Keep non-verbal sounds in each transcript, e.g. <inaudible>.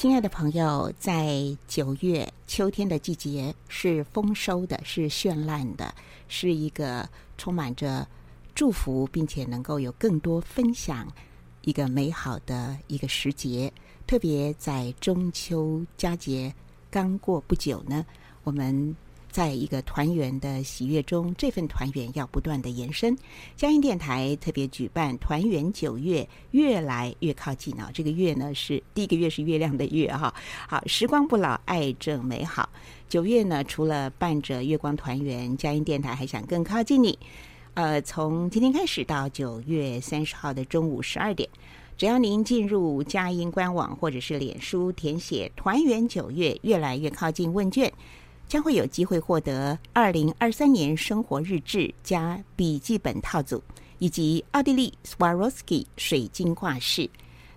亲爱的朋友，在九月秋天的季节是丰收的，是绚烂的，是一个充满着祝福，并且能够有更多分享一个美好的一个时节。特别在中秋佳节刚过不久呢，我们。在一个团圆的喜悦中，这份团圆要不断的延伸。佳音电台特别举办团圆九月，越来越靠近啊！这个月呢是第一个月是月亮的月哈。好，时光不老，爱正美好。九月呢，除了伴着月光团圆，佳音电台还想更靠近你。呃，从今天开始到九月三十号的中午十二点，只要您进入佳音官网或者是脸书，填写“团圆九月，越来越靠近”问卷。将会有机会获得二零二三年生活日志加笔记本套组，以及奥地利 Swarovski 水晶挂饰。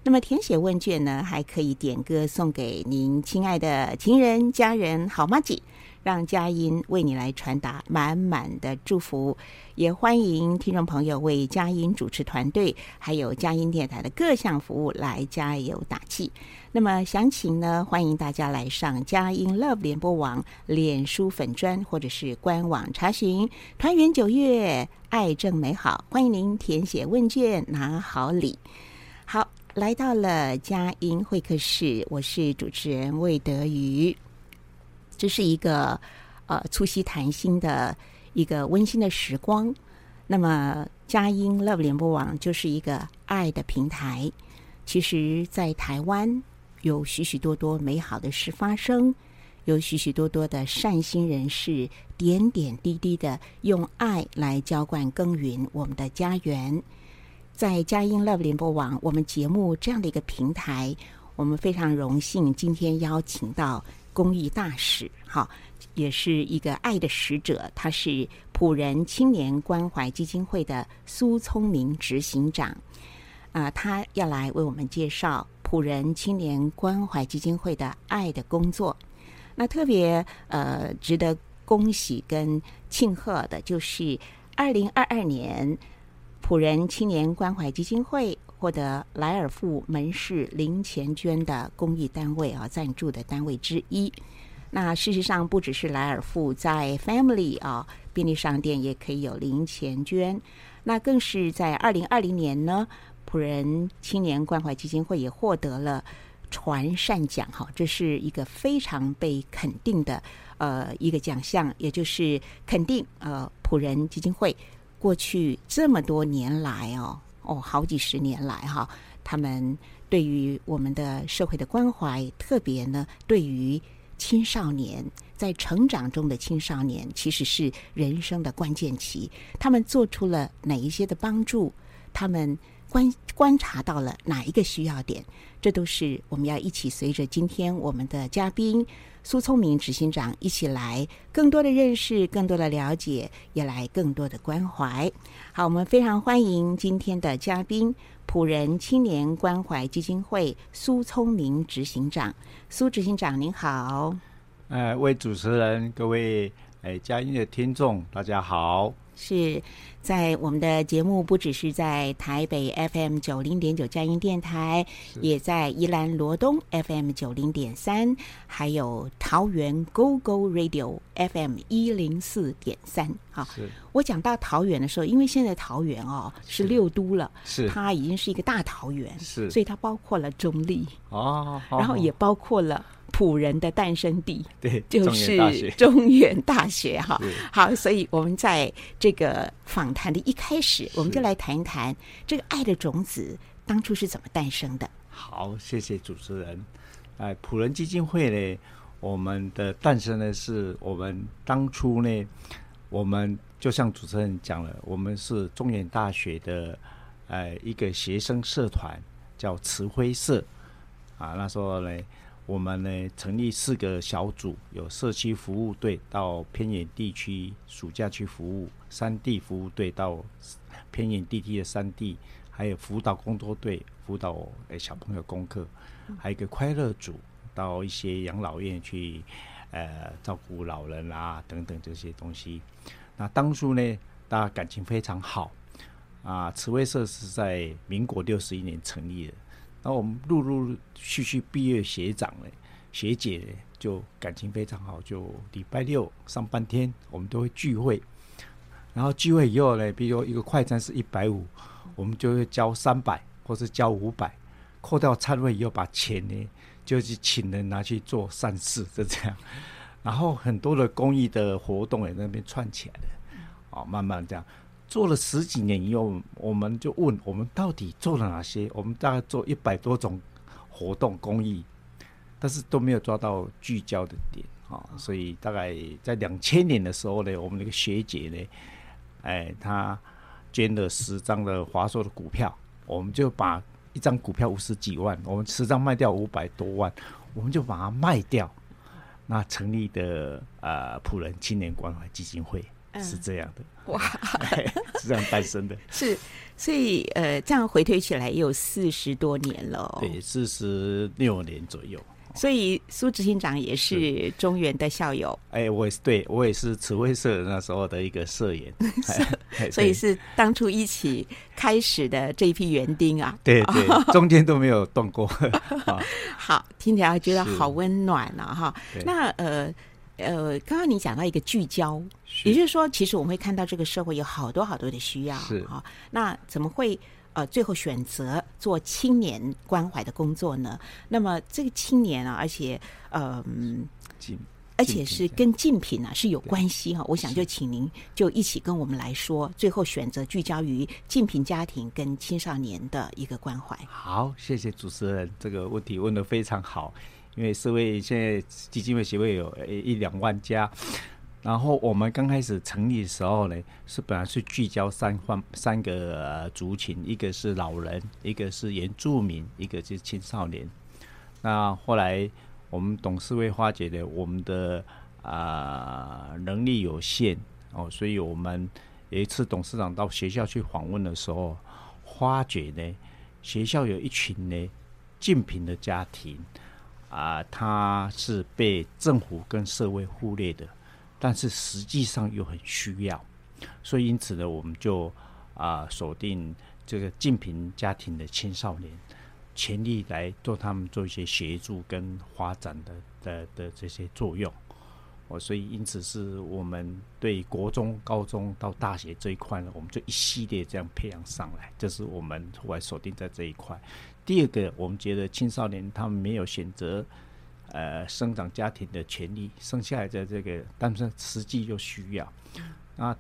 那么填写问卷呢，还可以点歌送给您亲爱的情人、家人、好吗？姐。让佳音为你来传达满满的祝福，也欢迎听众朋友为佳音主持团队还有佳音电台的各项服务来加油打气。那么详情呢，欢迎大家来上佳音 Love 联播网脸书粉专或者是官网查询。团圆九月，爱正美好，欢迎您填写问卷拿好礼。好，来到了佳音会客室，我是主持人魏德瑜。这是一个呃促膝谈心的一个温馨的时光。那么，佳音 Love 联播网就是一个爱的平台。其实，在台湾有许许多多美好的事发生，有许许多多的善心人士，点点滴滴的用爱来浇灌耕耘我们的家园。在佳音 Love 联播网，我们节目这样的一个平台，我们非常荣幸今天邀请到。公益大使，好，也是一个爱的使者。他是普仁青年关怀基金会的苏聪明执行长，啊、他要来为我们介绍普仁青年关怀基金会的爱的工作。那特别呃值得恭喜跟庆贺的，就是二零二二年普仁青年关怀基金会。获得莱尔富门市零钱捐的公益单位啊，赞助的单位之一。那事实上不只是莱尔富，在 Family 啊便利商店也可以有零钱捐。那更是在二零二零年呢，普仁青年关怀基金会也获得了传善奖哈，这是一个非常被肯定的呃一个奖项，也就是肯定呃普仁基金会过去这么多年来哦。哦，好几十年来哈，他们对于我们的社会的关怀，特别呢，对于青少年在成长中的青少年，其实是人生的关键期。他们做出了哪一些的帮助？他们观观察到了哪一个需要点？这都是我们要一起随着今天我们的嘉宾。苏聪明执行长一起来，更多的认识，更多的了解，也来更多的关怀。好，我们非常欢迎今天的嘉宾——普仁青年关怀基金会苏聪明执行长。苏执行长您好。呃，为主持人、各位哎，嘉音的听众，大家好。是在我们的节目不只是在台北 FM 九零点九佳音电台，也在宜兰罗东 FM 九零点三，还有桃园 GO GO Radio FM 一零四点三。好，我讲到桃园的时候，因为现在桃园哦是。六都了，是。它已经是一个大桃园，是，所以它包括了中立哦，然后也包括了。普人的诞生地，对，就是中原大学。哈。好，所以我们在这个访谈的一开始，我们就来谈一谈这个爱的种子当初是怎么诞生的。好，谢谢主持人。哎，普仁基金会呢，我们的诞生呢，是我们当初呢，我们就像主持人讲了，我们是中原大学的呃一个学生社团，叫慈晖社啊。那时候呢。我们呢，成立四个小组，有社区服务队到偏远地区暑假去服务，山地服务队到偏远地区的山地，还有辅导工作队辅导诶小朋友功课，还有一个快乐组到一些养老院去呃照顾老人啊等等这些东西。那当初呢，大家感情非常好啊。慈晖社是在民国六十一年成立的。然后我们陆陆续续毕业学长嘞、学姐嘞，就感情非常好，就礼拜六上半天我们都会聚会。然后聚会以后呢，比如说一个快餐是一百五，我们就会交三百或是交五百，扣掉餐费以后，把钱呢就去请人拿去做善事，就这样。<laughs> 然后很多的公益的活动也在那边串起来的，哦，慢慢这样。做了十几年以后，我们就问我们到底做了哪些？我们大概做一百多种活动公益，但是都没有抓到聚焦的点啊。所以大概在两千年的时候呢，我们那个学姐呢，哎，她捐了十张的华硕的股票，我们就把一张股票五十几万，我们十张卖掉五百多万，我们就把它卖掉，那成立的呃普仁青年关怀基金会。是这样的哇，<laughs> 是这样诞生的。<laughs> 是，所以呃，这样回推起来也有四十多年了。对，四十六年左右。所以苏执行长也是中原的校友。哎，我也是，对我也是慈惠社那时候的一个社员，<laughs> 所以是当初一起开始的这一批园丁啊。对对，中间都没有动过。好，听起来觉得好温暖啊！哈，那呃。呃，刚刚你讲到一个聚焦，也就是说，其实我们会看到这个社会有好多好多的需要，是啊。那怎么会呃最后选择做青年关怀的工作呢？那么这个青年啊，而且嗯，呃、而且是跟竞品啊是有关系哈、啊。我想就请您就一起跟我们来说，最后选择聚焦于竞品家庭跟青少年的一个关怀。好，谢谢主持人，这个问题问的非常好。因为社会现在基金会协会有一两万家，然后我们刚开始成立的时候呢，是本来是聚焦三方三个族群，一个是老人，一个是原住民，一个就是青少年。那后来我们董事会发觉呢，我们的啊、能力有限哦，所以我们有一次董事长到学校去访问的时候，发觉呢，学校有一群呢竞品的家庭。啊，他是被政府跟社会忽略的，但是实际上又很需要，所以因此呢，我们就啊锁定这个竞贫家庭的青少年，全力来做他们做一些协助跟发展的的的这些作用。哦，所以因此是我们对国中、高中到大学这一块呢，我们就一系列这样培养上来，这是我们后来锁定在这一块。第二个，我们觉得青少年他们没有选择呃生长家庭的权利，生下来的这个，但是实际又需要。那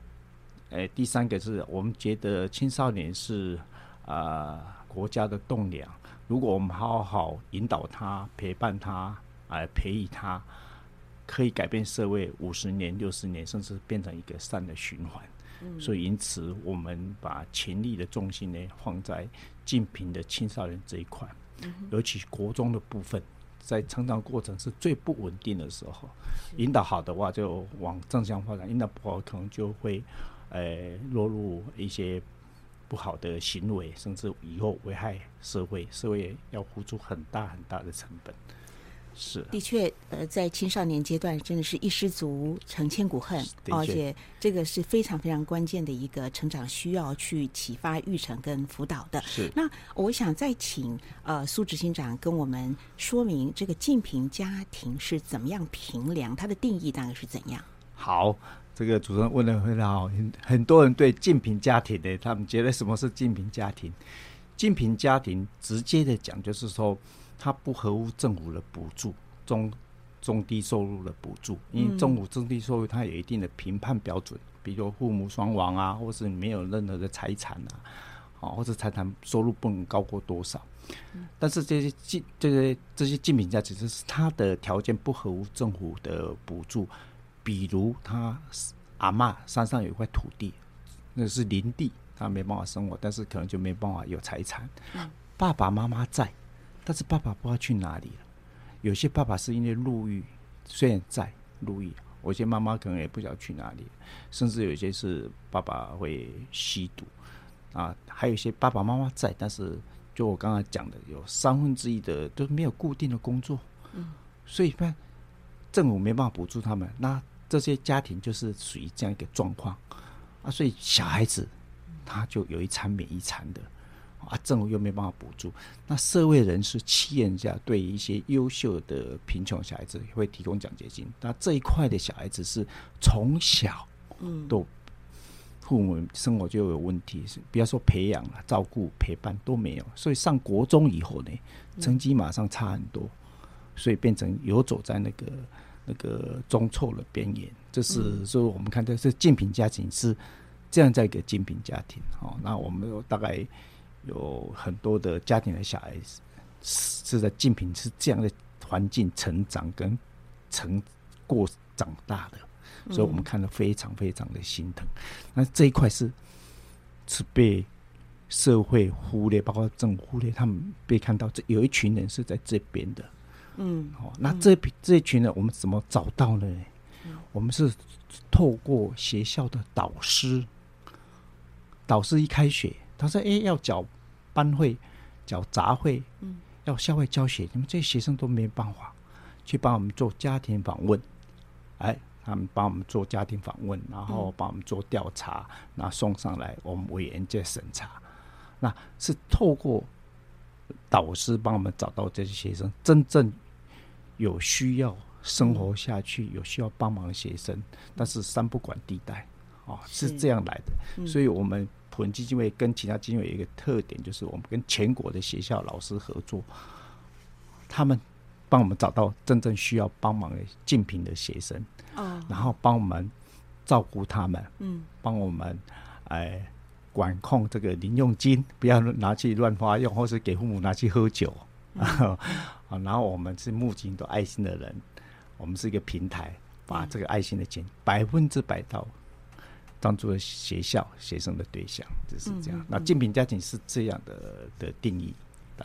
呃，第三个是我们觉得青少年是啊、呃、国家的栋梁，如果我们好好引导他、陪伴他、啊、呃、培育他，可以改变社会五十年、六十年，甚至变成一个善的循环。所以，因此我们把权力的重心呢放在竞品的青少年这一块，尤其国中的部分，在成长过程是最不稳定的时候，引导好的话就往正向发展，引导不好可能就会呃落入一些不好的行为，甚至以后危害社会，社会要付出很大很大的成本。是，的确，呃，在青少年阶段，真的是一失足成千古恨，而且这个是非常非常关键的一个成长，需要去启发、育成跟辅导的。是。那我想再请呃苏执行长跟我们说明，这个净评家庭是怎么样评量，它的定义大概是怎样？好，这个主持人问的非常好，很很多人对竞品家庭的，他们觉得什么是竞品家庭？竞品家庭直接的讲，就是说。它不合乎政府的补助，中中低收入的补助，因为中府中低收入它有一定的评判标准，比如父母双亡啊，或是没有任何的财产啊，啊，或者财产收入不能高过多少。但是这些竞这些这些竞品家其实是他的条件不合乎政府的补助，比如他阿嬷山上有一块土地，那是林地，他没办法生活，但是可能就没办法有财产。爸爸妈妈在。但是爸爸不知道去哪里了。有些爸爸是因为入狱，虽然在入狱，有些妈妈可能也不晓得去哪里。甚至有些是爸爸会吸毒啊，还有一些爸爸妈妈在，但是就我刚才讲的，有三分之一的都没有固定的工作。嗯，所以一般政府没办法补助他们，那这些家庭就是属于这样一个状况啊。所以小孩子他就有一餐免一餐的。啊，政府又没办法补助，那社会人士、企业家对一些优秀的贫穷小孩子会提供奖学金。那这一块的小孩子是从小，嗯，都父母生活就有问题，是不要说培养了、照顾、陪伴都没有，所以上国中以后呢，成绩马上差很多，所以变成游走在那个那个中辍的边缘。这是说我们看这是竞品家庭是这样在一个竞品家庭。哦，那我们大概。有很多的家庭的小孩子是在竞品是这样的环境成长跟成过长大的，所以我们看得非常非常的心疼。那这一块是是被社会忽略，包括政府忽略，他们被看到这有一群人是在这边的。嗯，好，那这这一群人我们怎么找到呢？我们是透过学校的导师，导师一开学。他说：“哎、欸，要缴班费，缴杂费，嗯，要校外教学，你们这些学生都没办法去帮我们做家庭访问，哎，他们帮我们做家庭访问，然后帮我们做调查，然后送上来，我们委员在审查。那是透过导师帮我们找到这些学生，真正有需要生活下去、有需要帮忙的学生，但是三不管地带，哦，是这样来的，所以我们。”普仁基金会跟其他基金会有一个特点，就是我们跟全国的学校老师合作，他们帮我们找到真正需要帮忙的竞品的学生，然后帮我们照顾他们，嗯，帮我们哎管控这个零用金，不要拿去乱花用，或是给父母拿去喝酒，啊，<laughs> 然后我们是募集很多爱心的人，我们是一个平台，把这个爱心的钱百分之百到。当做学校学生的对象，就是这样。嗯嗯、那净贫家庭是这样的的定义。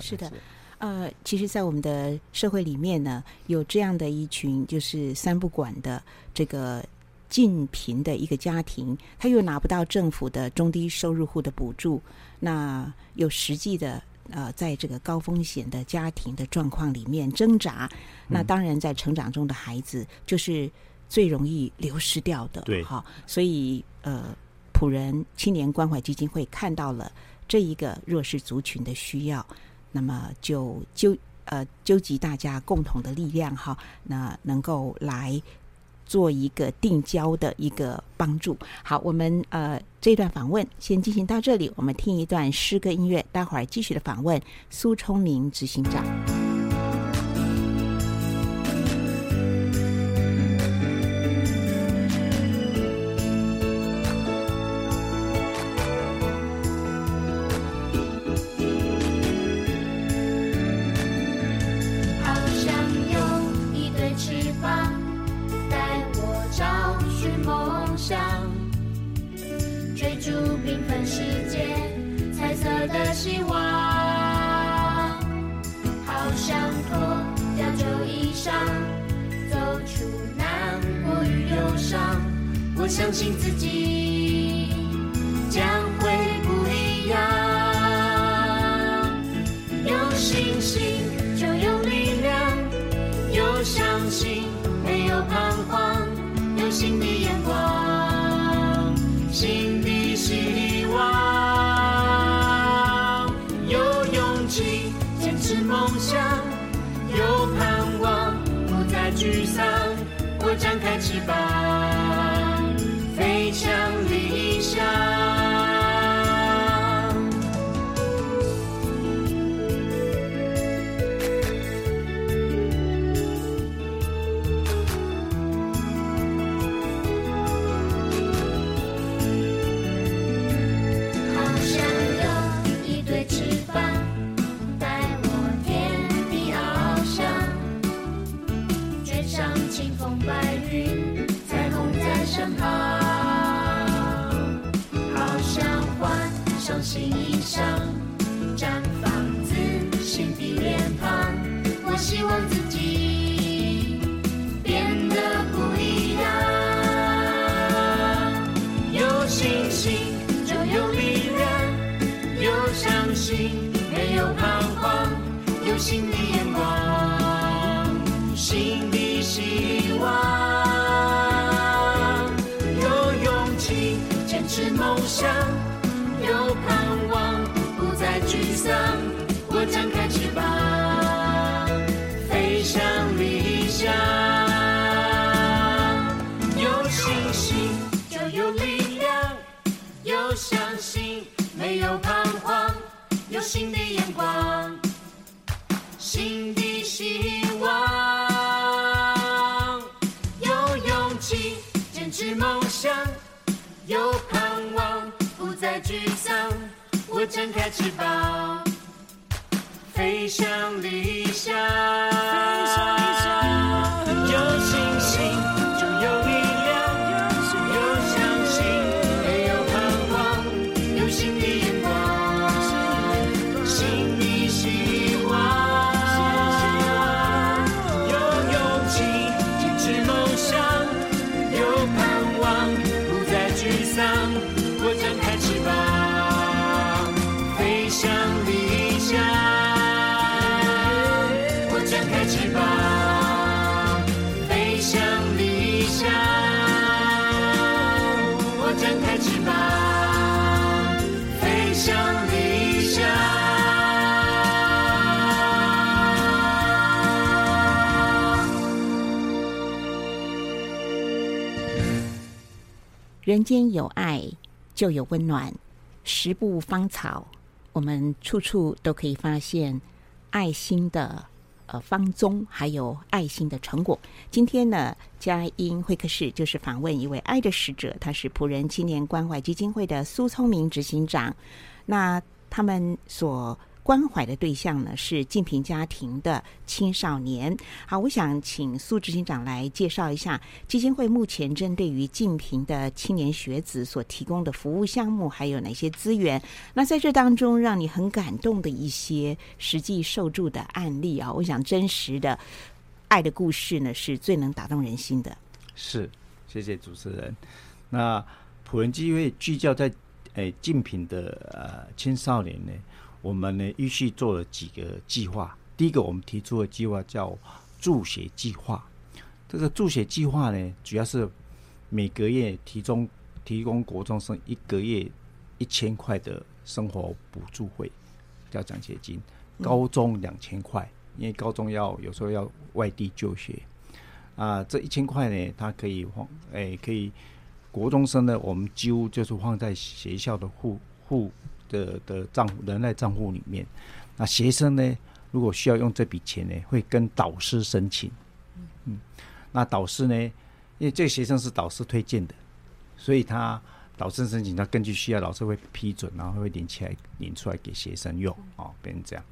是，是的，呃，其实，在我们的社会里面呢，有这样的一群，就是三不管的这个净贫的一个家庭，他又拿不到政府的中低收入户的补助，那有实际的呃，在这个高风险的家庭的状况里面挣扎。那当然，在成长中的孩子就是最容易流失掉的。对，好，所以。呃，普仁青年关怀基金会看到了这一个弱势族群的需要，那么就纠呃纠集大家共同的力量哈，那能够来做一个定焦的一个帮助。好，我们呃这段访问先进行到这里，我们听一段诗歌音乐，待会儿继续的访问苏聪明执行长。白云彩虹在身旁好想换上新衣裳绽放自信的脸庞。我希望自新的眼光，新的希望，有勇气坚持梦想，有盼望，不再沮丧，我展开翅膀。飞向理想。人间有爱，就有温暖。十步芳草，我们处处都可以发现爱心的呃芳踪，还有爱心的成果。今天呢，佳音会客室就是访问一位爱的使者，他是仆人青年关怀基金会的苏聪明执行长。那他们所关怀的对象呢，是静平家庭的青少年。好，我想请苏执行长来介绍一下基金会目前针对于静平的青年学子所提供的服务项目，还有哪些资源？那在这当中，让你很感动的一些实际受助的案例啊，我想真实的爱的故事呢，是最能打动人心的。是，谢谢主持人。那普仁基金会聚焦在诶静平的呃青少年呢。我们呢，预续做了几个计划。第一个，我们提出的计划叫助学计划。这个助学计划呢，主要是每个月提供提供国中生一个月一千块的生活补助费，叫奖学金。高中两千块，因为高中要有时候要外地就学啊。这一千块呢，它可以放，哎，可以国中生呢，我们几乎就是放在学校的户户。的的账户人在账户里面，那学生呢，如果需要用这笔钱呢，会跟导师申请。嗯，那导师呢，因为这个学生是导师推荐的，所以他导师申请，他根据需要，老师会批准，然后会领起来领出来给学生用，哦，变成这样。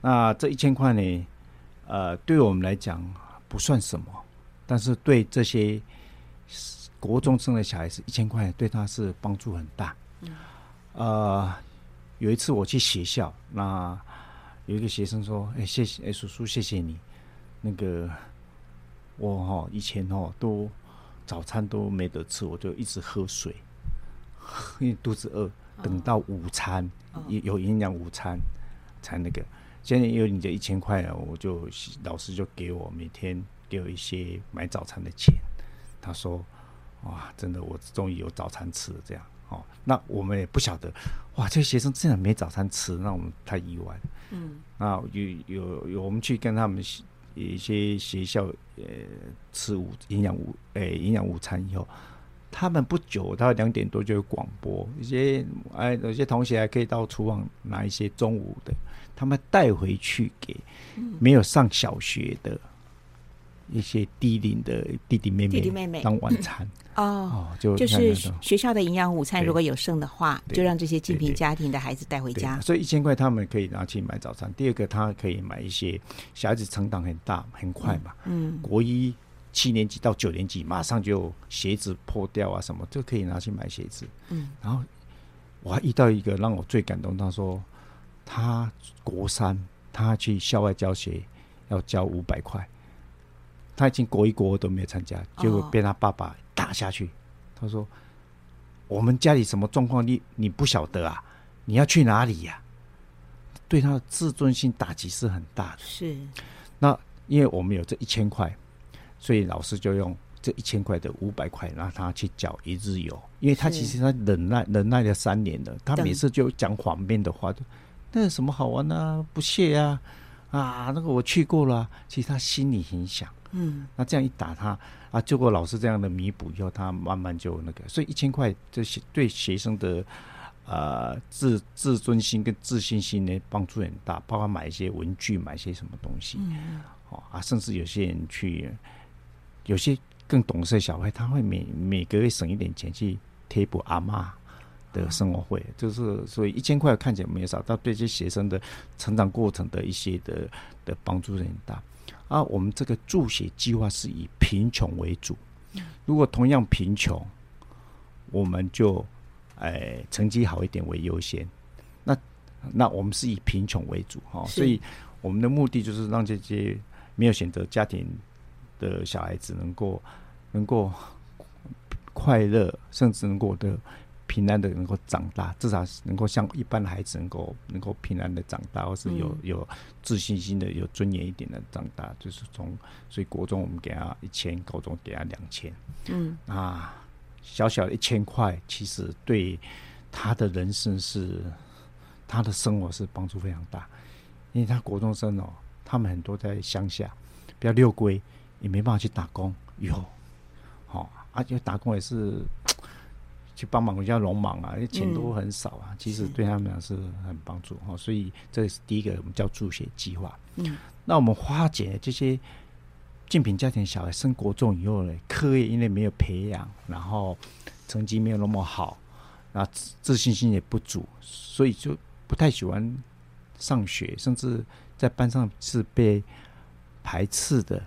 那这一千块呢，呃，对我们来讲不算什么，但是对这些国中生的小孩子，一千块对他是帮助很大。呃，有一次我去学校，那有一个学生说：“哎、谢谢，哎、叔叔，谢谢你。那个我哈以前哈都早餐都没得吃，我就一直喝水，<laughs> 因为肚子饿，等到午餐有有营养午餐才那个。现在有你这一千块了，我就老师就给我每天给我一些买早餐的钱。他说：“哇，真的，我终于有早餐吃了。”这样哦，那我们也不晓得，哇，这些学生竟然没早餐吃，那我们太意外。嗯，那有有有，我们去跟他们一些学校呃吃午营养午诶营养午餐以后。他们不久到两点多就有广播，一些哎，有些同学还可以到厨房拿一些中午的，他们带回去给没有上小学的一些低龄的弟弟妹妹、弟弟妹妹当晚餐。哦，哦就就是学校的营养午餐如果有剩的话，就让这些济贫家庭的孩子带回家。所以一千块他们可以拿去买早餐。第二个，他可以买一些小孩子成长很大很快嘛，嗯，嗯国一。七年级到九年级，马上就鞋子破掉啊，什么就可以拿去买鞋子。嗯，然后我还遇到一个让我最感动，他说他国三，他去校外教学要交五百块，他已经国一国二都没有参加，结果被他爸爸打下去。哦、他说：“我们家里什么状况，你你不晓得啊？你要去哪里呀、啊？”对他的自尊心打击是很大的。是，那因为我们有这一千块。所以老师就用这一千块的五百块让他去缴一日游，因为他其实他忍耐忍耐了三年了，他每次就讲谎面的话，那有什么好玩呢、啊？不屑啊啊，那个我去过了，其实他心里很想，嗯，那这样一打他啊，经过老师这样的弥补以后，他慢慢就那个，所以一千块这些对学生的呃自自尊心跟自信心呢帮助很大，包括买一些文具，买一些什么东西，嗯，哦啊，甚至有些人去。有些更懂事的小孩，他会每每个月省一点钱去贴补阿妈的生活费，就是所以一千块看起来没有少，但对这些学生的成长过程的一些的的帮助很大。啊，我们这个助学计划是以贫穷为主，如果同样贫穷，我们就哎成绩好一点为优先。那那我们是以贫穷为主哈，所以我们的目的就是让这些没有选择家庭。的小孩子能够能够快乐，甚至能够的平安的能够长大，至少能够像一般的孩子能够能够平安的长大，或是有有自信心的、有尊严一点的长大。就是从所以国中我们给他一千，高中给他两千。嗯啊，小小的一千块，其实对他的人生是他的生活是帮助非常大，因为他国中生哦，他们很多在乡下，比较六龟。也没办法去打工，以后，好啊，就打工也是去帮忙人家农忙啊，因为钱都很少啊。其实对他们俩是很帮助哈，所以这是第一个我们叫助学计划。嗯，那我们化解这些竞品家庭小孩升国中以后呢，课业因为没有培养，然后成绩没有那么好，那自自信心也不足，所以就不太喜欢上学，甚至在班上是被排斥的。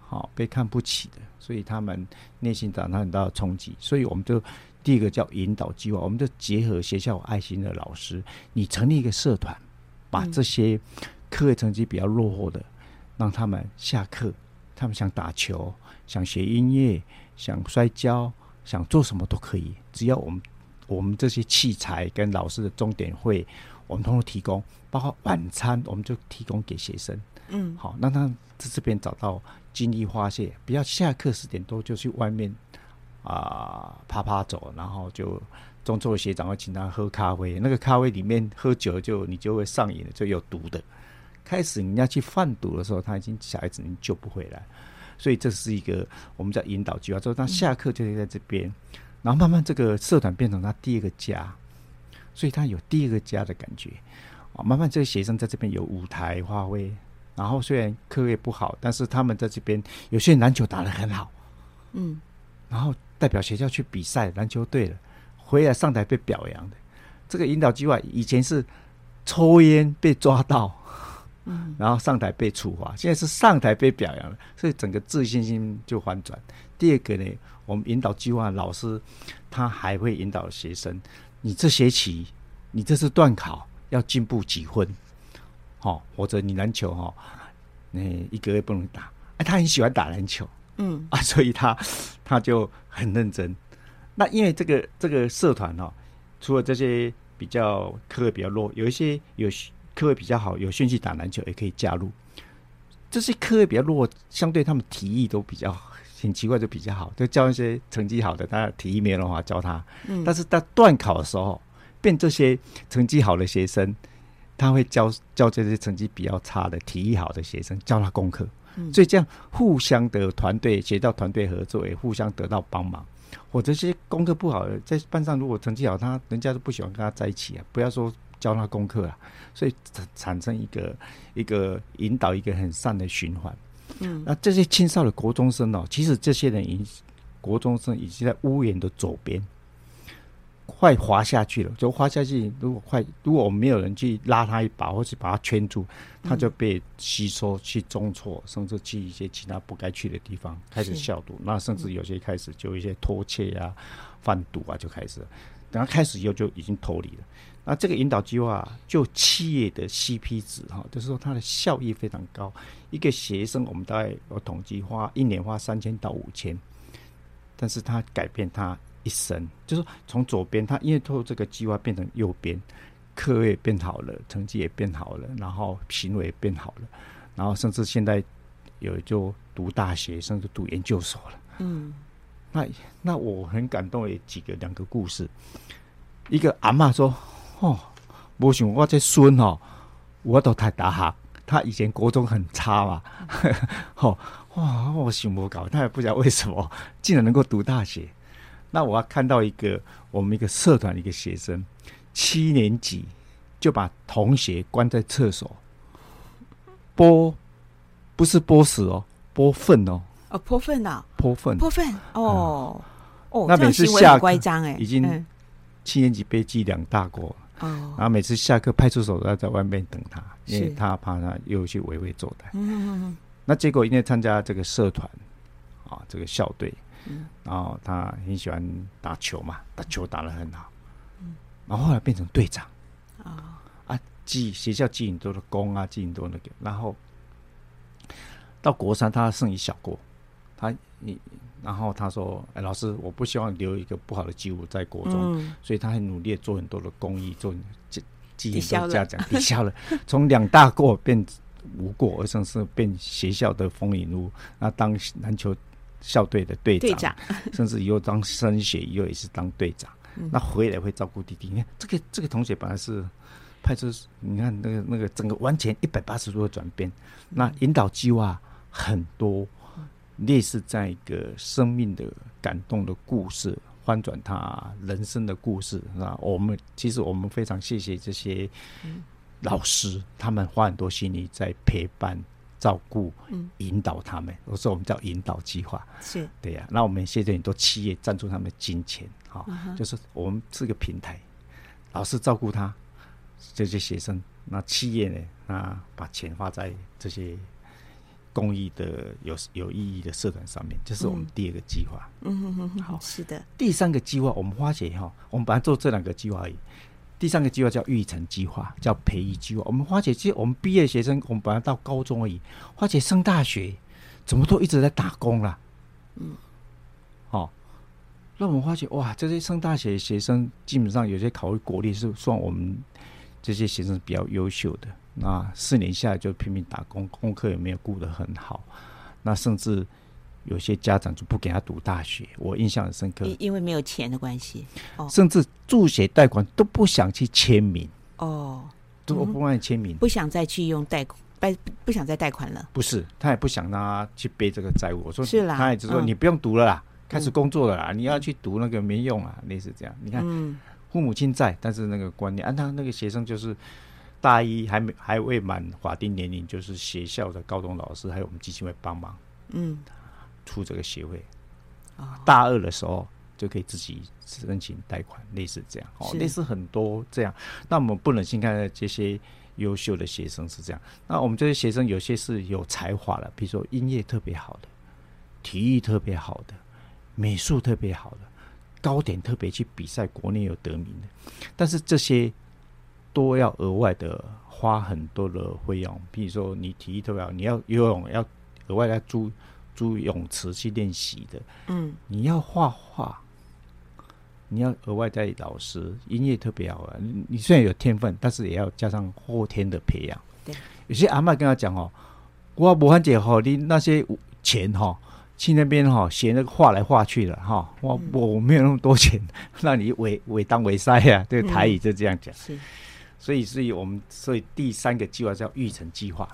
好，被看不起的，所以他们内心长到很大的冲击。所以我们就第一个叫引导计划，我们就结合学校有爱心的老师，你成立一个社团，把这些课业成绩比较落后的，让他们下课，他们想打球、想学音乐、想摔跤、想做什么都可以，只要我们我们这些器材跟老师的重点会，我们通通提供，包括晚餐，我们就提供给学生。嗯，好，让他在这边找到。精力发泄，不要下课十点多就去外面啊趴趴走，然后就中辍的学长会请他喝咖啡，那个咖啡里面喝酒就你就会上瘾了，就有毒的。开始你要去贩毒的时候，他已经小孩子你救不回来，所以这是一个我们叫引导计划，就是他下课就会在这边，然后慢慢这个社团变成他第二个家，所以他有第二个家的感觉啊。慢慢这个学生在这边有舞台发挥。然后虽然课业不好，但是他们在这边有些篮球打得很好，嗯，然后代表学校去比赛篮球队了，回来上台被表扬的。这个引导计划以前是抽烟被抓到，嗯，然后上台被处罚，现在是上台被表扬了，所以整个自信心就反转。第二个呢，我们引导计划老师他还会引导学生，你这学期你这次段考要进步几分？哦，或者你篮球哈，那一个月不能打。哎，他很喜欢打篮球，嗯啊，<laughs> 所以他他就很认真。那因为这个这个社团哦，除了这些比较课业比较弱，有一些有课业比较好，有兴趣打篮球也可以加入。这些课业比较弱，相对他们体育都比较很奇怪，就比较好，就教一些成绩好的，他体育没有办法教他。嗯，但是到段考的时候，变这些成绩好的学生，他会教教这些成绩比较差的体育好的学生教他功课。嗯，所以这样互相的团队协调团队合作，也互相得到帮忙。我这些功课不好的在班上，如果成绩好，他人家都不喜欢跟他在一起啊。不要说教他功课啊，所以产产生一个一个引导一个很善的循环。嗯，那这些青少的国中生哦，其实这些人已国中生已经在屋檐的左边。快滑下去了，就滑下去。如果快，如果我们没有人去拉他一把，或是把他圈住，他就被吸收去中辍，甚至去一些其他不该去的地方开始消毒。那甚至有些开始就一些偷窃啊、贩毒啊，就开始了。等他开始以后就已经脱离了。那这个引导计划就企业的 CP 值哈，就是说它的效益非常高。一个学生我们大概有统计花一年花三千到五千，但是他改变他。一生就是从左边，他因为透过这个计划变成右边，课业变好了，成绩也变好了，然后行为也变好了，然后甚至现在有就读大学，甚至读研究所了。嗯，那那我很感动，有几个两个故事。一个阿嬷说：“哦，我想我这孙哦，我都太大哈，他以前国中很差嘛，<laughs> 哦哇，我想不搞，他也不知道为什么竟然能够读大学。”那我要看到一个我们一个社团的一个学生，七年级就把同学关在厕所，剥不是剥屎哦，剥粪哦，哦泼粪呐，泼粪。泼粪哦哦，那每次下乖张哎，已经七年级被记两大过哦，然后每次下课派出所都要在外面等他，因为他怕他又去违规作歹。嗯嗯嗯，那结果因为参加这个社团啊，这个校队。嗯，然后他很喜欢打球嘛，打球打得很好。嗯，然后后来变成队长。啊啊，记学校记很多的功啊，记很多那个。然后到国三，他剩一小过。他你，然后他说：“哎，老师，我不希望留一个不好的记录在国中。嗯”所以他很努力做很多的公益，做记记很多家长抵消了，从两大过变无过，而甚至变学校的风云屋。那当篮球。校队的队长，队长 <laughs> 甚至以后当升学，以后也是当队长。嗯、那回来会照顾弟弟。你看，这个这个同学本来是派出所，你看那个那个整个完全一百八十度的转变。那引导计划很多类似在一个生命的感动的故事，翻转他人生的故事。那我们其实我们非常谢谢这些老师，他们花很多心力在陪伴。照顾、引导他们，我说我们叫引导计划，是对呀、啊。那我们现在很多企业赞助他们的金钱，哈、uh-huh，就是我们是个平台，老师照顾他这些学生，那企业呢，那把钱花在这些公益的有有意义的社团上面，这、就是我们第二个计划。嗯哼哼，好，是的。第三个计划，我们花钱哈，我们本来做这两个计划而已。第三个计划叫育成计划，叫培育计划。我们花姐，其实我们毕业学生，我们本来到高中而已。花姐升大学，怎么都一直在打工啦？嗯，好、哦，那我们发觉哇，这些升大学的学生，基本上有些考入国立，是算我们这些学生比较优秀的。那四年下来就拼命打工，功课也没有顾得很好，那甚至。有些家长就不给他读大学，我印象很深刻。因为没有钱的关系，哦，甚至助学贷款都不想去签名。哦，都不愿意签名，不想再去用贷款，不不想再贷款了。不是，他也不想让他去背这个债务。我说是啦，他也只说你不用读了啦，嗯，开始工作了啦，你要去读那个没用啊，类似这样。你看，嗯，父母亲在，但是那个观念，啊，他那个学生就是大一还没还未满法定年龄，就是学校的高中老师还有我们基金会帮忙。嗯。出这个协会，大二的时候就可以自己申请贷款，类似这样哦，类似很多这样。那我们不忍心看这些优秀的学生是这样。那我们这些学生有些是有才华的，比如说音乐特别好的，体育特别好的，美术特别好的，糕点特别去比赛，国内有得名的。但是这些都要额外的花很多的费用，比如说你体育特别好，你要游泳要额外来租。租泳池去练习的，嗯，你要画画，你要额外带老师，音乐特别好玩。你虽然有天分，但是也要加上后天的培养。对，有些阿嬷跟他讲哦，我无法解吼，你那些钱哈，去那边哈写那个画来画去的哈，我我没有那么多钱，<laughs> 让你为为当为塞呀，这个台语就这样讲。是，所以所以我们所以第三个计划叫育成计划。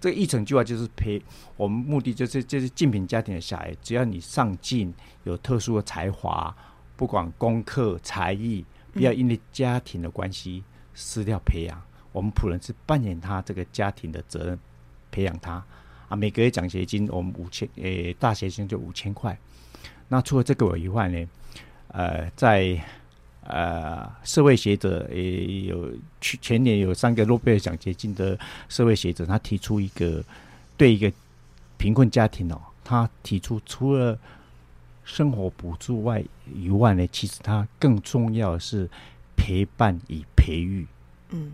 这个育成计划就是培我们目的就是就是竞品家庭的小孩，只要你上进，有特殊的才华，不管功课才艺，不要因为家庭的关系失掉培养。我们普人是扮演他这个家庭的责任，培养他啊。每个月奖学金我们五千，诶，大学生就五千块。那除了这个以外呢，呃，在呃社会学者也有去前年有三个诺贝尔奖学金的社会学者，他提出一个对一个贫困家庭哦，他提出除了生活补助外以外呢，其实他更重要的是陪伴与培育，嗯。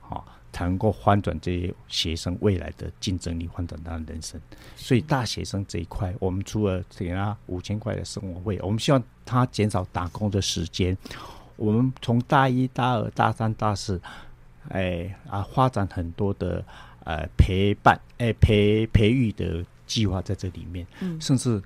好，才能够翻转这些学生未来的竞争力，翻转他的人生。所以大学生这一块，我们除了给他五千块的生活费，我们希望他减少打工的时间。我们从大一、大二、大三、大四，哎啊，发展很多的呃陪伴、哎培培育的计划在这里面，嗯、甚至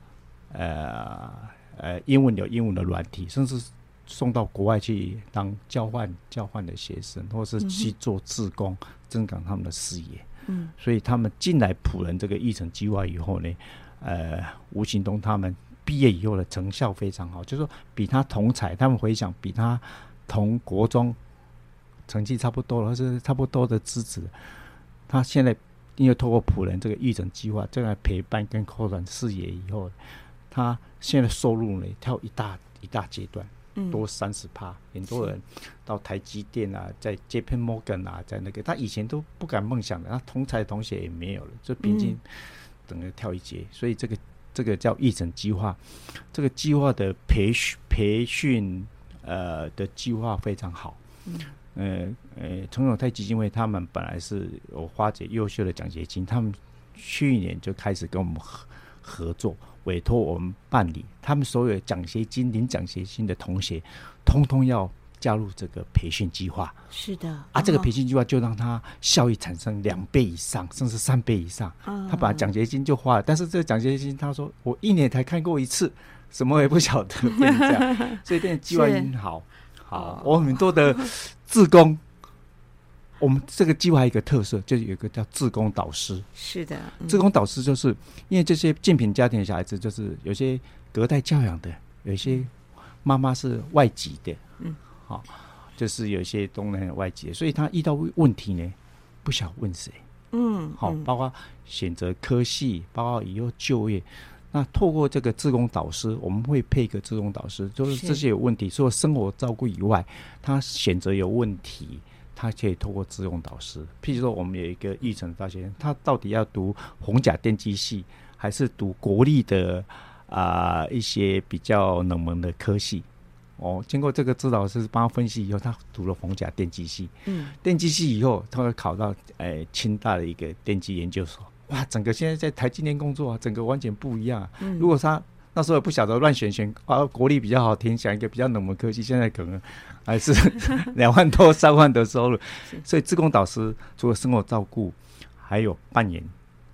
呃呃英文有英文的软体，甚至。送到国外去当交换交换的学生，或是去做志工，嗯、增长他们的视野。嗯，所以他们进来普仁这个育成计划以后呢，呃，无形中他们毕业以后的成效非常好，就是说比他同才，他们回想比他同国中成绩差不多，或是差不多的资质，他现在因为透过普仁这个育成计划，这个陪伴跟扩展视野以后，他现在收入呢跳一大一大阶段。多三十趴，很多人到台积电啊，在 JP Morgan 啊，在那个他以前都不敢梦想的，他同才同学也没有了，就平均等于跳一阶，所以这个这个叫一整计划，这个计划的培训培训呃的计划非常好，呃呃，陈永泰基金会他们本来是有花姐优秀的奖学金，他们去年就开始跟我们合合作。委托我们办理，他们所有奖学金领奖学金的同学，通通要加入这个培训计划。是的，啊，这个培训计划就让他效益产生两倍以上，甚至三倍以上。他把奖学金就花了，但是这个奖学金，他说我一年才看过一次，什么也不晓得，<laughs> 变成这样，所以这个计划很好。好，<laughs> 我很多的志工。我们这个计划一个特色，就是有一个叫自工导师。是的，嗯、志工导师就是因为这些竞品家庭的小孩子，就是有些隔代教养的，有些妈妈是外籍的，嗯，好、哦，就是有些东南亚外籍的，所以他遇到问题呢，不晓得问谁，嗯，好、哦，包括选择科系，包括以后就业，那透过这个自工导师，我们会配一个自工导师，就是。这些有问题，除了生活照顾以外，他选择有问题。他可以透过自用导师，譬如说，我们有一个育成大学生，他到底要读宏甲电机系，还是读国立的啊、呃、一些比较冷门的科系？哦，经过这个指导师帮他分析以后，他读了宏甲电机系。嗯，电机系以后，他会考到诶清大的一个电机研究所。哇，整个现在在台积电工作啊，整个完全不一样、啊。嗯，如果他那时候也不晓得乱选选啊，国力比较好听，想一个比较冷门科技，现在可能还是 <laughs> 两万多、三万的收入。所以，志工导师除了生活照顾，还有扮演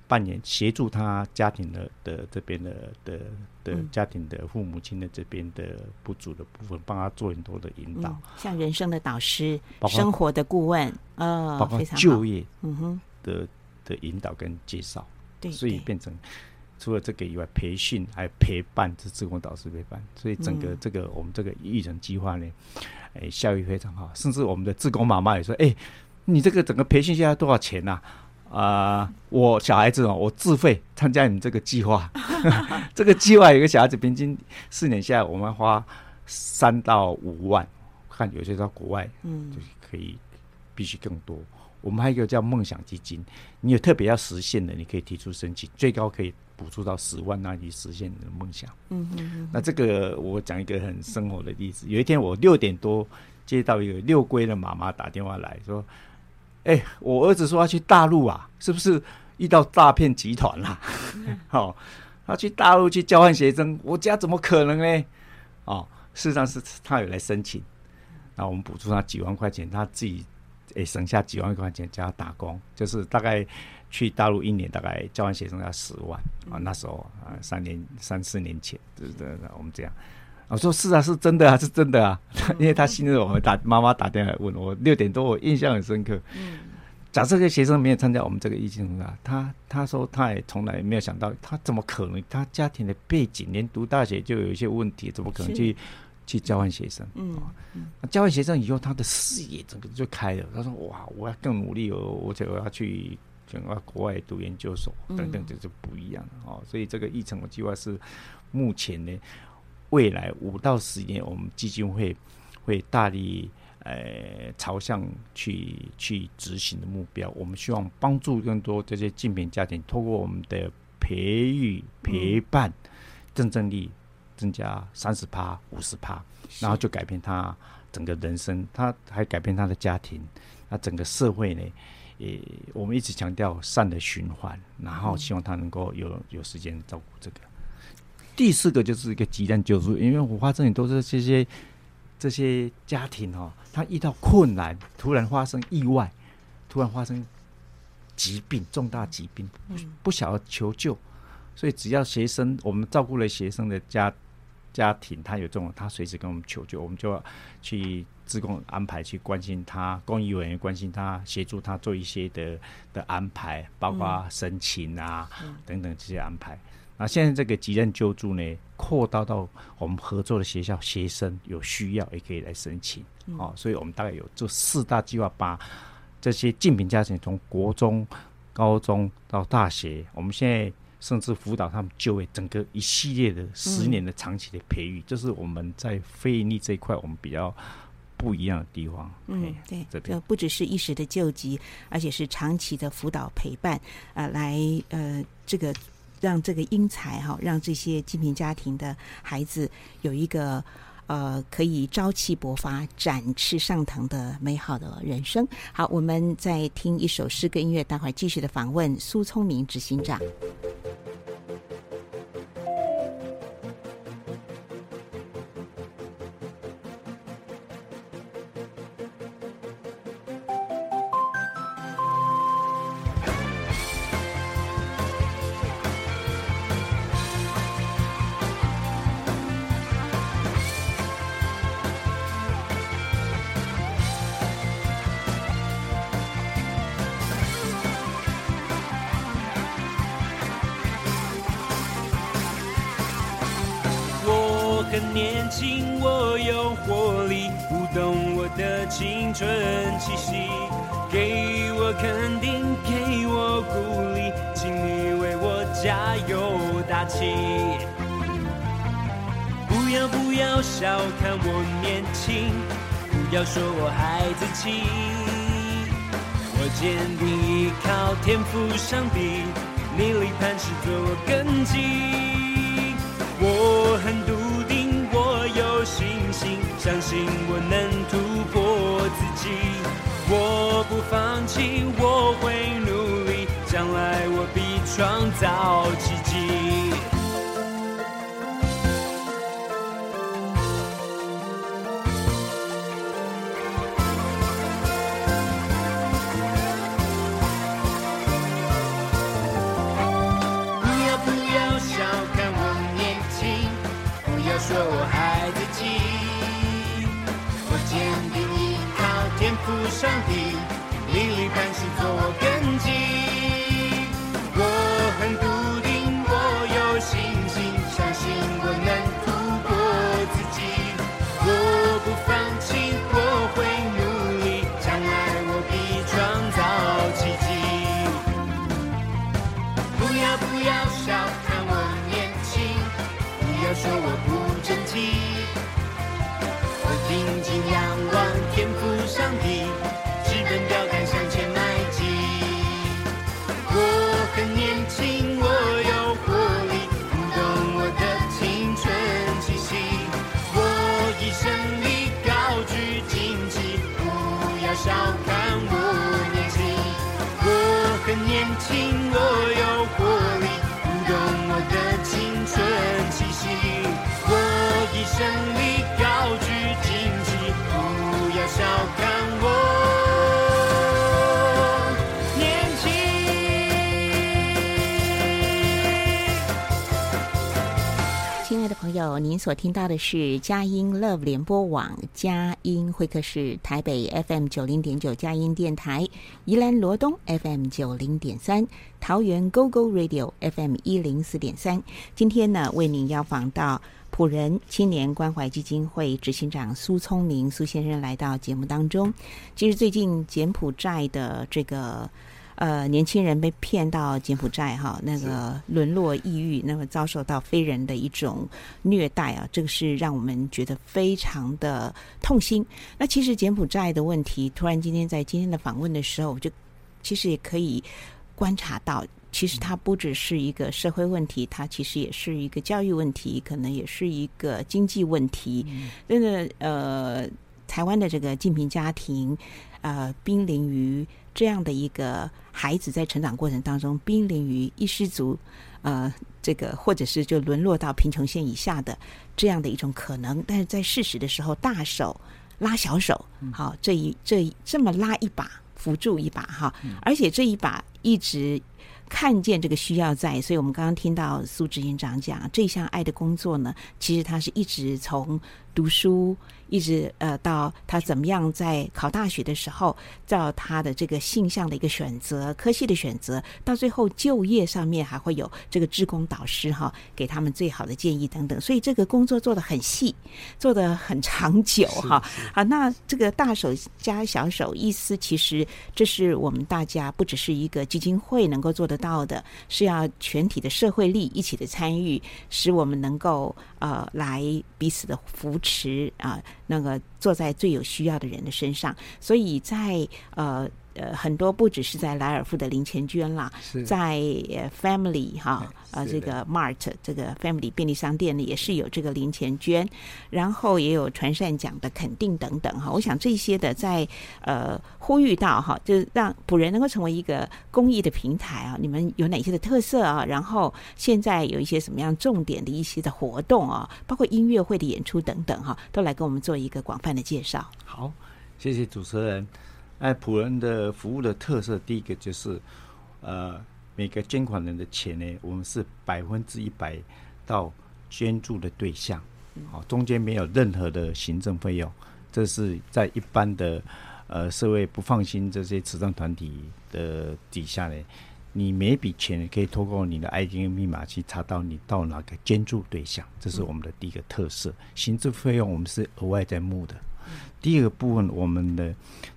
扮演协助他家庭的的这边的的的家庭的父母亲的这边的不足的部分，帮他做很多的引导，嗯、像人生的导师、生活的顾问，呃，包括就业嗯哼。的的引导跟介绍，对，所以变成。除了这个以外，培训还有陪伴，是志工导师陪伴，所以整个这个我们这个育成计划呢，哎，效益非常好。甚至我们的志工妈妈也说：“哎，你这个整个培训现在多少钱呐？啊、呃，我小孩子哦，我自费参加你这个计划。<laughs> 这个计划有个小孩子平均四年下来，我们花三到五万，看有些到国外，嗯，就是可以必须更多。我们还有一个叫梦想基金，你有特别要实现的，你可以提出申请，最高可以。”补助到十万，那你实现你的梦想。嗯哼嗯哼。那这个我讲一个很生活的例子。有一天我六点多接到一个六龟的妈妈打电话来说：“哎、欸，我儿子说要去大陆啊，是不是遇到诈骗集团啦？好、<laughs> 哦，他去大陆去交换学生，我家怎么可能呢？哦，事实上是他有来申请，然后我们补助他几万块钱，他自己诶省下几万块钱叫他打工，就是大概去大陆一年大概交换学生要十万啊，那时候啊三年三四年前，对对对，我们这样。我说是啊，是真的啊，是真的啊，因为他信任我们打妈妈打电话来问我六点多，我印象很深刻。假设这个学生没有参加我们这个义工啊，他他说他也从来没有想到，他怎么可能？他家庭的背景连读大学就有一些问题，怎么可能去去交换学生？嗯，嗯，交换学生以后，他的视野整个就开了。他说：“哇，我要更努力哦，而且我要去整个国外读研究所等等，这就不一样了哦。”所以这个议程，我计划是目前呢。未来五到十年，我们基金会会大力呃朝向去去执行的目标。我们希望帮助更多这些竞品家庭，透过我们的培育陪伴，竞争力增加三十趴、五十趴，然后就改变他整个人生，他还改变他的家庭，那整个社会呢？也我们一直强调善的循环，然后希望他能够有有时间照顾这个。第四个就是一个急难救助，因为我发现都是这些这些家庭哈、哦，他遇到困难，突然发生意外，突然发生疾病，重大疾病，不不晓得求救，所以只要学生我们照顾了学生的家家庭，他有这种，他随时跟我们求救，我们就要去自贡安排去关心他，公益委员关心他，协助他做一些的的安排，包括申请啊、嗯、等等这些安排。那现在这个急难救助呢，扩大到我们合作的学校，学生有需要也可以来申请，嗯、哦，所以我们大概有这四大计划，把这些竞品家庭从国中、高中到大学，我们现在甚至辅导他们就业，整个一系列的十年的长期的培育，这、嗯、是我们在非营利这一块我们比较不一样的地方。嗯，对，这边不只是一时的救急，而且是长期的辅导陪伴，呃，来呃这个。让这个英才哈，让这些精品家庭的孩子有一个呃可以朝气勃发、展翅上腾的美好的人生。好，我们再听一首诗歌音乐，待会儿继续的访问苏聪明执行长。说我孩子气。我坚定依靠天赋上帝，逆力磐石做我根基。我很笃定，我有信心。相信我能突破自己，我不放弃，我会努力，将来我必创造奇亲爱的朋友，您所听到的是佳音 Love 联播网佳音会客室，台北 FM 九零点九佳音电台，宜兰罗东 FM 九零点三，桃园 GO GO Radio FM 一零四点三。今天呢，为您邀访到普仁青年关怀基金会执行长苏聪明苏先生来到节目当中。其实最近柬埔寨的这个。呃，年轻人被骗到柬埔寨哈，那个沦落抑郁，那么遭受到非人的一种虐待啊，这个是让我们觉得非常的痛心。那其实柬埔寨的问题，突然今天在今天的访问的时候，我就其实也可以观察到，其实它不只是一个社会问题，它其实也是一个教育问题，可能也是一个经济问题。真的，呃，台湾的这个济贫家庭，呃，濒临于。这样的一个孩子在成长过程当中濒临于一失足，呃，这个或者是就沦落到贫穷线以下的这样的一种可能，但是在事实的时候，大手拉小手，好，这一这一这么拉一把，扶助一把哈，而且这一把一直看见这个需要在，所以我们刚刚听到苏志英长讲这项爱的工作呢，其实他是一直从读书。一直呃，到他怎么样在考大学的时候，照他的这个性向的一个选择、科系的选择，到最后就业上面还会有这个志工导师哈，给他们最好的建议等等。所以这个工作做得很细，做得很长久哈。啊，那这个大手加小手，意思其实这是我们大家不只是一个基金会能够做得到的，是要全体的社会力一起的参与，使我们能够呃来彼此的扶持啊。那个坐在最有需要的人的身上，所以在呃呃很多不只是在莱尔富的零钱捐啦，在 Family 哈呃这个 Mart 这个 Family 便利商店呢也是有这个零钱捐，然后也有传善奖的肯定等等哈。我想这些的在呃呼吁到哈，就是让仆人能够成为一个公益的平台啊。你们有哪些的特色啊？然后现在有一些什么样重点的一些的活动啊，包括音乐会的演出等等哈，都来跟我们做一个广泛的介绍。好，谢谢主持人。哎，普人的服务的特色，第一个就是，呃，每个捐款人的钱呢，我们是百分之一百到捐助的对象，好，中间没有任何的行政费用。这是在一般的呃社会不放心这些慈善团体的底下呢，你每笔钱可以透过你的 ID 密码去查到你到哪个捐助对象，这是我们的第一个特色。行政费用我们是额外在募的。第二个部分，我们的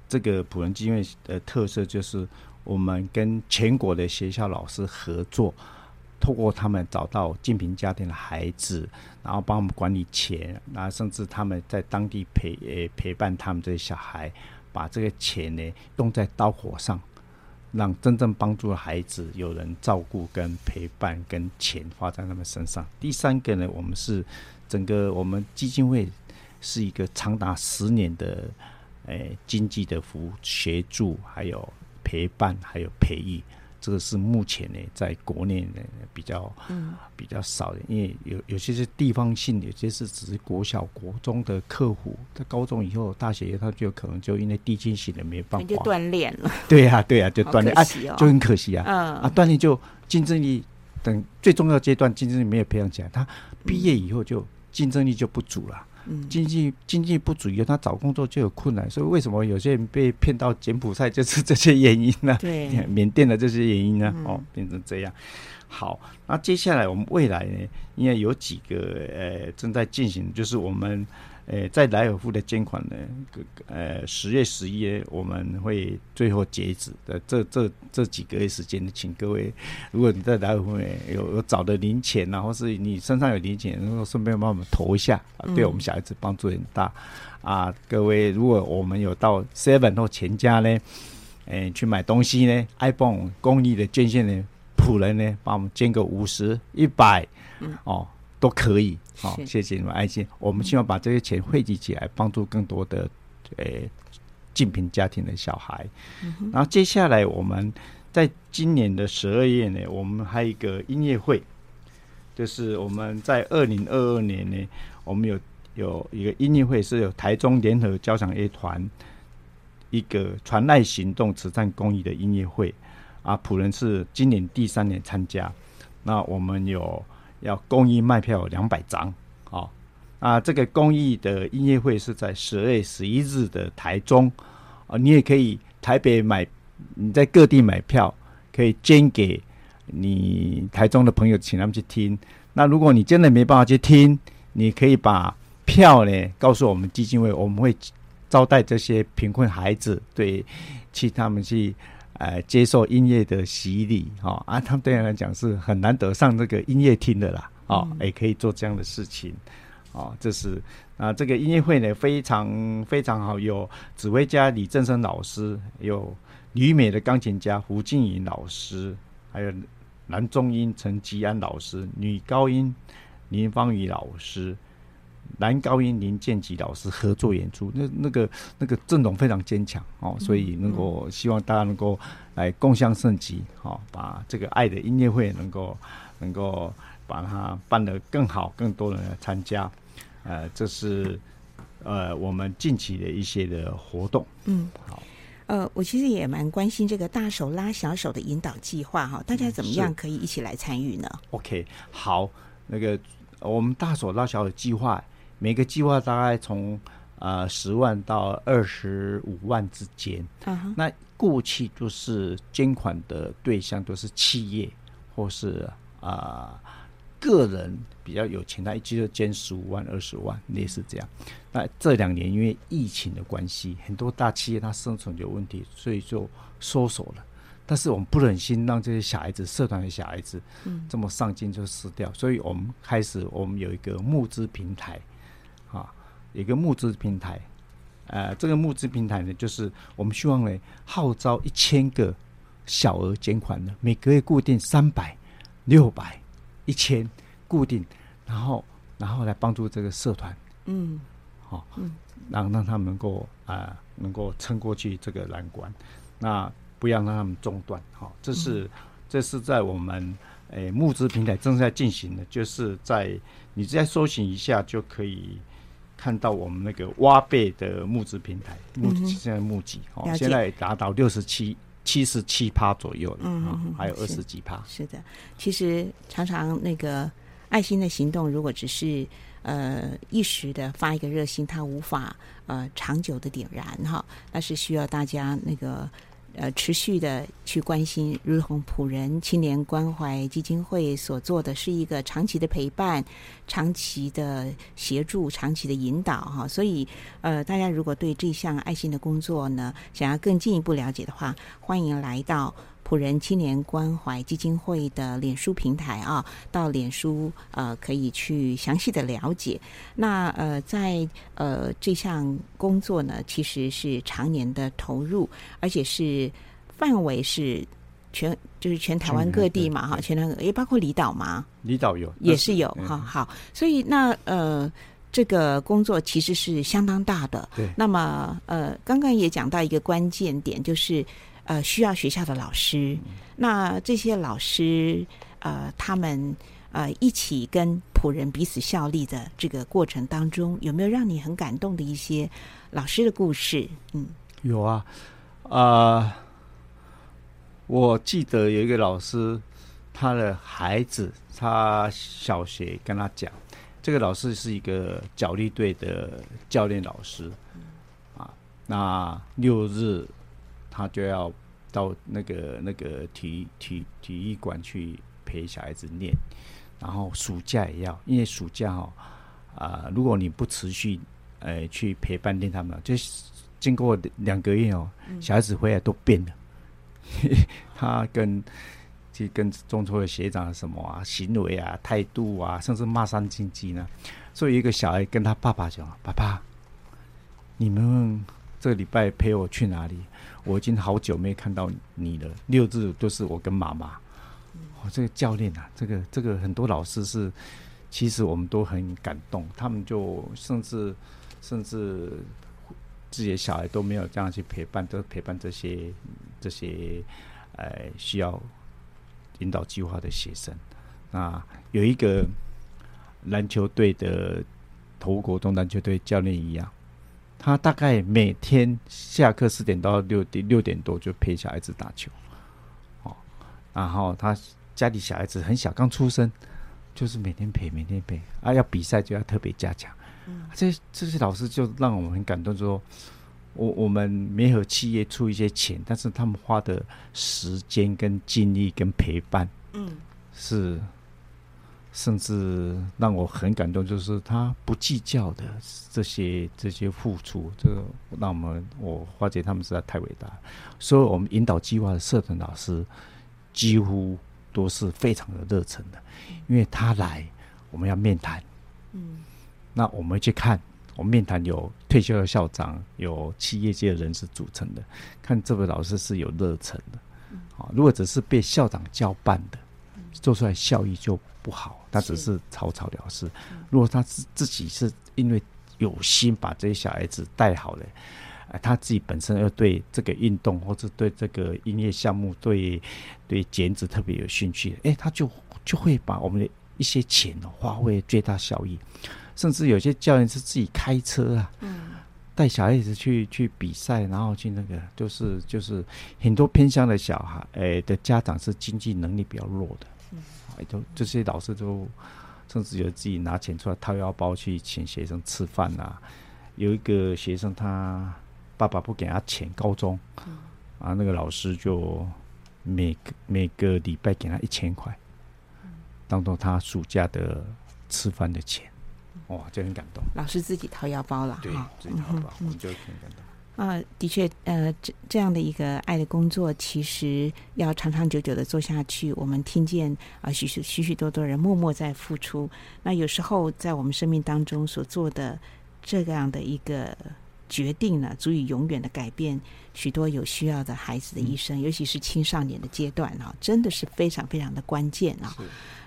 这个普仁基金会的特色就是，我们跟全国的学校老师合作，透过他们找到近贫家庭的孩子，然后帮我们管理钱，然后甚至他们在当地陪诶陪伴他们这些小孩，把这个钱呢用在刀口上，让真正帮助孩子有人照顾、跟陪伴、跟钱花在他们身上。第三个呢，我们是整个我们基金会。是一个长达十年的，诶、经济的服务、协助，还有陪伴，还有培育，这个是目前呢，在国内呢比较，嗯，比较少的，因为有有些是地方性，有些是只是国小、国中的客户，在高中以后、大学他就可能就因为地区性的没办法，就锻炼了。对呀、啊，对呀、啊，就锻炼、哦、啊，就很可惜啊，嗯，啊，锻炼就竞争力等最重要阶段，竞争力没有培养起来，他毕业以后就竞争力就不足了。经济经济不足以后，他找工作就有困难，所以为什么有些人被骗到柬埔寨，就是这些原因呢？对，<laughs> 缅甸的这些原因呢？嗯、哦，变成这样。好，那接下来我们未来呢，应该有几个呃正在进行，就是我们。诶，在莱尔富的捐款呢，呃，十月、十一月我们会最后截止的。这这这几个月时间，请各位，如果你在莱尔富有有找的零钱，啊，或是你身上有零钱，然后顺便帮我们投一下，对我们小孩子帮助很大。嗯、啊，各位，如果我们有到 Seven 或全家呢，诶，去买东西呢，iPhone 公益的捐献呢，普人呢，帮我们捐个五十、一百，哦。都可以，好、哦，谢谢你们爱心。我们希望把这些钱汇集起来，帮助更多的诶济贫家庭的小孩。嗯、然后接下来我们在今年的十二月呢，我们还有一个音乐会，就是我们在二零二二年呢，我们有有一个音乐会，是有台中联合交响乐团一个传爱行动慈善公益的音乐会啊，普仁是今年第三年参加，那我们有。要公益卖票两百张，哦，啊，这个公益的音乐会是在十二月十一日的台中啊，你也可以台北买，你在各地买票，可以捐给你台中的朋友，请他们去听。那如果你真的没办法去听，你可以把票呢告诉我们基金会，我们会招待这些贫困孩子，对，去他们去。呃，接受音乐的洗礼，哈、哦、啊，他们对人来讲是很难得上这个音乐厅的啦，哦，也可以做这样的事情，哦，这是啊，这个音乐会呢非常非常好，有指挥家李振生老师，有旅美的钢琴家胡静怡老师，还有男中音陈吉安老师，女高音林芳雨老师。男高音林建吉老师合作演出，那那个那个阵容非常坚强哦，所以能够希望大家能够来共襄盛举，哦，把这个爱的音乐会能够能够把它办得更好，更多人来参加，呃，这是呃我们近期的一些的活动。嗯，好，呃，我其实也蛮关心这个大手拉小手的引导计划哈，大家怎么样可以一起来参与呢？OK，好，那个我们大手拉小手计划。每个计划大概从呃十万到二十五万之间。Uh -huh. 那过去就是捐款的对象都是企业或是啊、呃、个人比较有钱，他一季就捐十五万、二十万，类似这样。那这两年因为疫情的关系，很多大企业它生存有问题，所以就收手了。但是我们不忍心让这些小孩子、社团的小孩子这么上进就死掉，所以我们开始我们有一个募资平台。啊，一个募资平台，呃，这个募资平台呢，就是我们希望呢号召一千个小额捐款的，每个月固定三百、六百、一千固定，然后然后来帮助这个社团，嗯，好、哦，嗯，让让他们能够啊、呃、能够撑过去这个难关，那不要让他们中断，好、哦，这是、嗯、这是在我们诶募资平台正在进行的，就是在你再搜寻一下就可以。看到我们那个挖贝的募资平台，募现在募集哦，现在达到六十七、七十七趴左右了，嗯，还有二十几趴。是的，其实常常那个爱心的行动，如果只是呃一时的发一个热心，它无法呃长久的点燃哈，那是需要大家那个。呃，持续的去关心，如同普仁青年关怀基金会所做的是一个长期的陪伴、长期的协助、长期的引导哈。所以，呃，大家如果对这项爱心的工作呢，想要更进一步了解的话，欢迎来到。朴仁青年关怀基金会的脸书平台啊，到脸书呃可以去详细的了解。那呃在呃这项工作呢，其实是常年的投入，而且是范围是全就是全台湾各地嘛哈，全台湾也包括离岛嘛，离岛有也是有哈。好，所以那呃这个工作其实是相当大的。对。那么呃刚刚也讲到一个关键点，就是。呃，需要学校的老师，那这些老师，呃，他们呃一起跟仆人彼此效力的这个过程当中，有没有让你很感动的一些老师的故事？嗯，有啊，啊、呃，我记得有一个老师，他的孩子，他小学跟他讲，这个老师是一个角力队的教练老师，啊，那六日。他就要到那个那个体体体育馆去陪小孩子练，然后暑假也要，因为暑假哦，啊、呃，如果你不持续，呃，去陪伴练他们，就经过两个月哦，小孩子回来都变了，嗯、<laughs> 他跟去跟中辍的学长什么啊，行为啊，态度啊，甚至骂三字经呢。所以一个小孩跟他爸爸讲：“爸爸，你们这个礼拜陪我去哪里？”我已经好久没看到你了，六日都是我跟妈妈。哦，这个教练啊，这个这个很多老师是，其实我们都很感动，他们就甚至甚至自己的小孩都没有这样去陪伴，都陪伴这些这些呃需要引导计划的学生。那有一个篮球队的头国中篮球队教练一样。他大概每天下课四点到六点六点多就陪小孩子打球，哦，然后他家里小孩子很小，刚出生，就是每天陪，每天陪啊，要比赛就要特别加强。嗯，这这些老师就让我们很感动说，说我我们没有企业出一些钱，但是他们花的时间跟精力跟陪伴，嗯，是。甚至让我很感动，就是他不计较的这些这些付出，这个让我们我发觉他们实在太伟大。所以，我们引导计划的社团老师几乎都是非常的热忱的，因为他来，我们要面谈，嗯，那我们去看，我们面谈有退休的校长，有企业界的人士组成的，看这位老师是有热忱的，啊，如果只是被校长交办的，做出来效益就不好。他只是草草了事。如果他自自己是因为有心把这些小孩子带好了，啊，他自己本身又对这个运动或者对这个音乐项目对对剪纸特别有兴趣，哎，他就就会把我们的一些钱发挥最大效益。甚至有些教练是自己开车啊，嗯带小孩子去去比赛，然后去那个就是就是很多偏乡的小孩，哎的家长是经济能力比较弱的。都这些老师都甚至有自己拿钱出来掏腰包去请学生吃饭呐、啊。有一个学生，他爸爸不给他钱，高中，啊，那个老师就每个每个礼拜给他一千块，当做他暑假的吃饭的钱。哇，就很感动。老师自己掏腰包了，对，自己掏腰包，我们就很感动。啊，的确，呃，这这样的一个爱的工作，其实要长长久久的做下去。我们听见啊，许许许许多多人默默在付出。那有时候在我们生命当中所做的这样的一个决定呢，足以永远的改变许多有需要的孩子的一生，嗯、尤其是青少年的阶段啊，真的是非常非常的关键啊。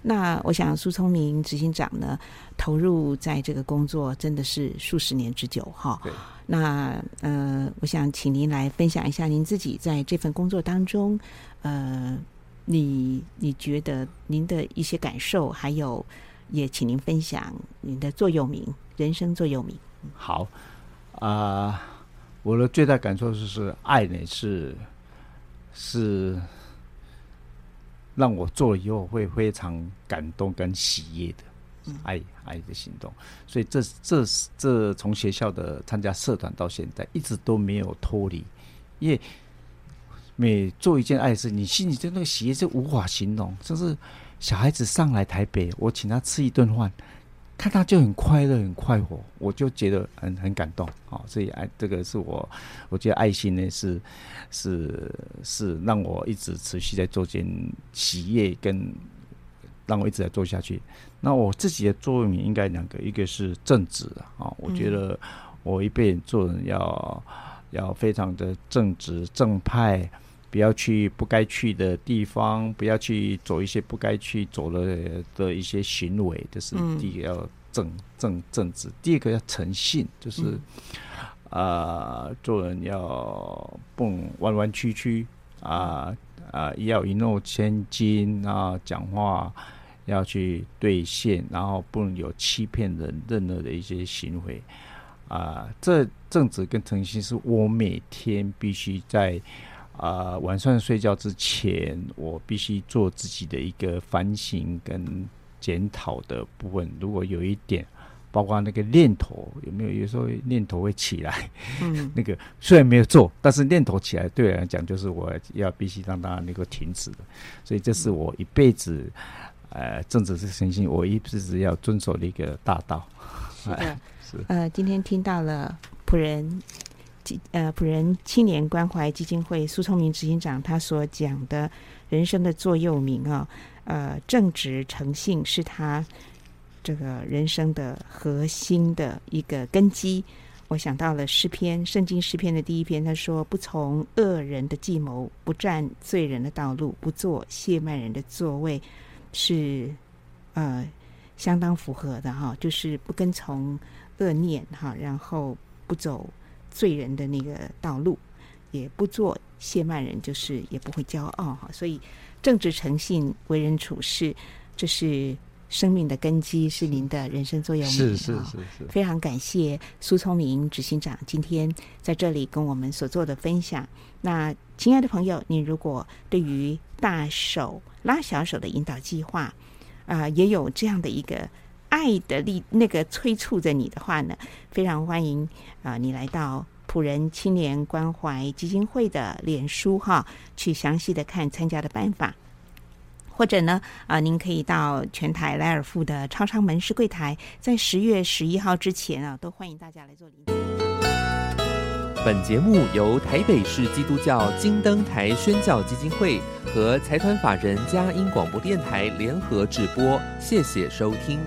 那我想苏聪明执行长呢，投入在这个工作真的是数十年之久哈。那呃，我想请您来分享一下您自己在这份工作当中，呃，你你觉得您的一些感受，还有也请您分享您的座右铭，人生座右铭。好啊，呃，我的最大感受就是爱呢是是让我做了以后会非常感动跟喜悦的。爱爱的行动，所以这这这从学校的参加社团到现在，一直都没有脱离。因为每做一件爱事，你心里的那个喜悦是无法形容。就是小孩子上来台北，我请他吃一顿饭，看他就很快乐、很快活，我就觉得很很感动。啊，所以爱这个是我，我觉得爱心呢是是是让我一直持续在做件企业跟。让我一直在做下去。那我自己的座右铭应该两个，一个是正直啊。我觉得我一辈子做人要要非常的正直正派，不要去不该去的地方，不要去走一些不该去走的的一些行为。这是第一个要正正正直。第二个要诚信，就是啊、呃，做人要不弯弯曲曲啊啊，要一诺千金啊，讲话。要去兑现，然后不能有欺骗人任何的一些行为啊、呃！这正直跟诚信是我每天必须在啊、呃、晚上睡觉之前，我必须做自己的一个反省跟检讨的部分。如果有一点，包括那个念头有没有？有时候念头会起来，嗯，<laughs> 那个虽然没有做，但是念头起来，对我来讲就是我要必须让它能够停止的。所以这是我一辈子。呃，正直是诚信，我一直要遵守的一个大道。是的，<laughs> 是呃，今天听到了朴仁基呃朴仁青年关怀基金会苏聪明执行长他所讲的人生的座右铭啊，呃，正直诚信是他这个人生的核心的一个根基。我想到了诗篇，圣经诗篇的第一篇，他说：“不从恶人的计谋，不占罪人的道路，不坐亵慢人的座位。”是，呃，相当符合的哈，就是不跟从恶念哈，然后不走罪人的那个道路，也不做亵慢人，就是也不会骄傲哈。所以正直诚信为人处事，这是生命的根基，是您的人生座右铭。是是是是。非常感谢苏聪明执行长今天在这里跟我们所做的分享。那亲爱的朋友，你如果对于大手拉小手的引导计划，啊、呃，也有这样的一个爱的力，那个催促着你的话呢，非常欢迎啊、你来到普仁青年关怀基金会的脸书哈，去详细的看参加的办法。或者呢，啊、您可以到全台莱尔富的超商门市柜台，在十月十一号之前啊，都欢迎大家来做领。本节目由台北市基督教金灯台宣教基金会和财团法人佳音广播电台联合制播，谢谢收听。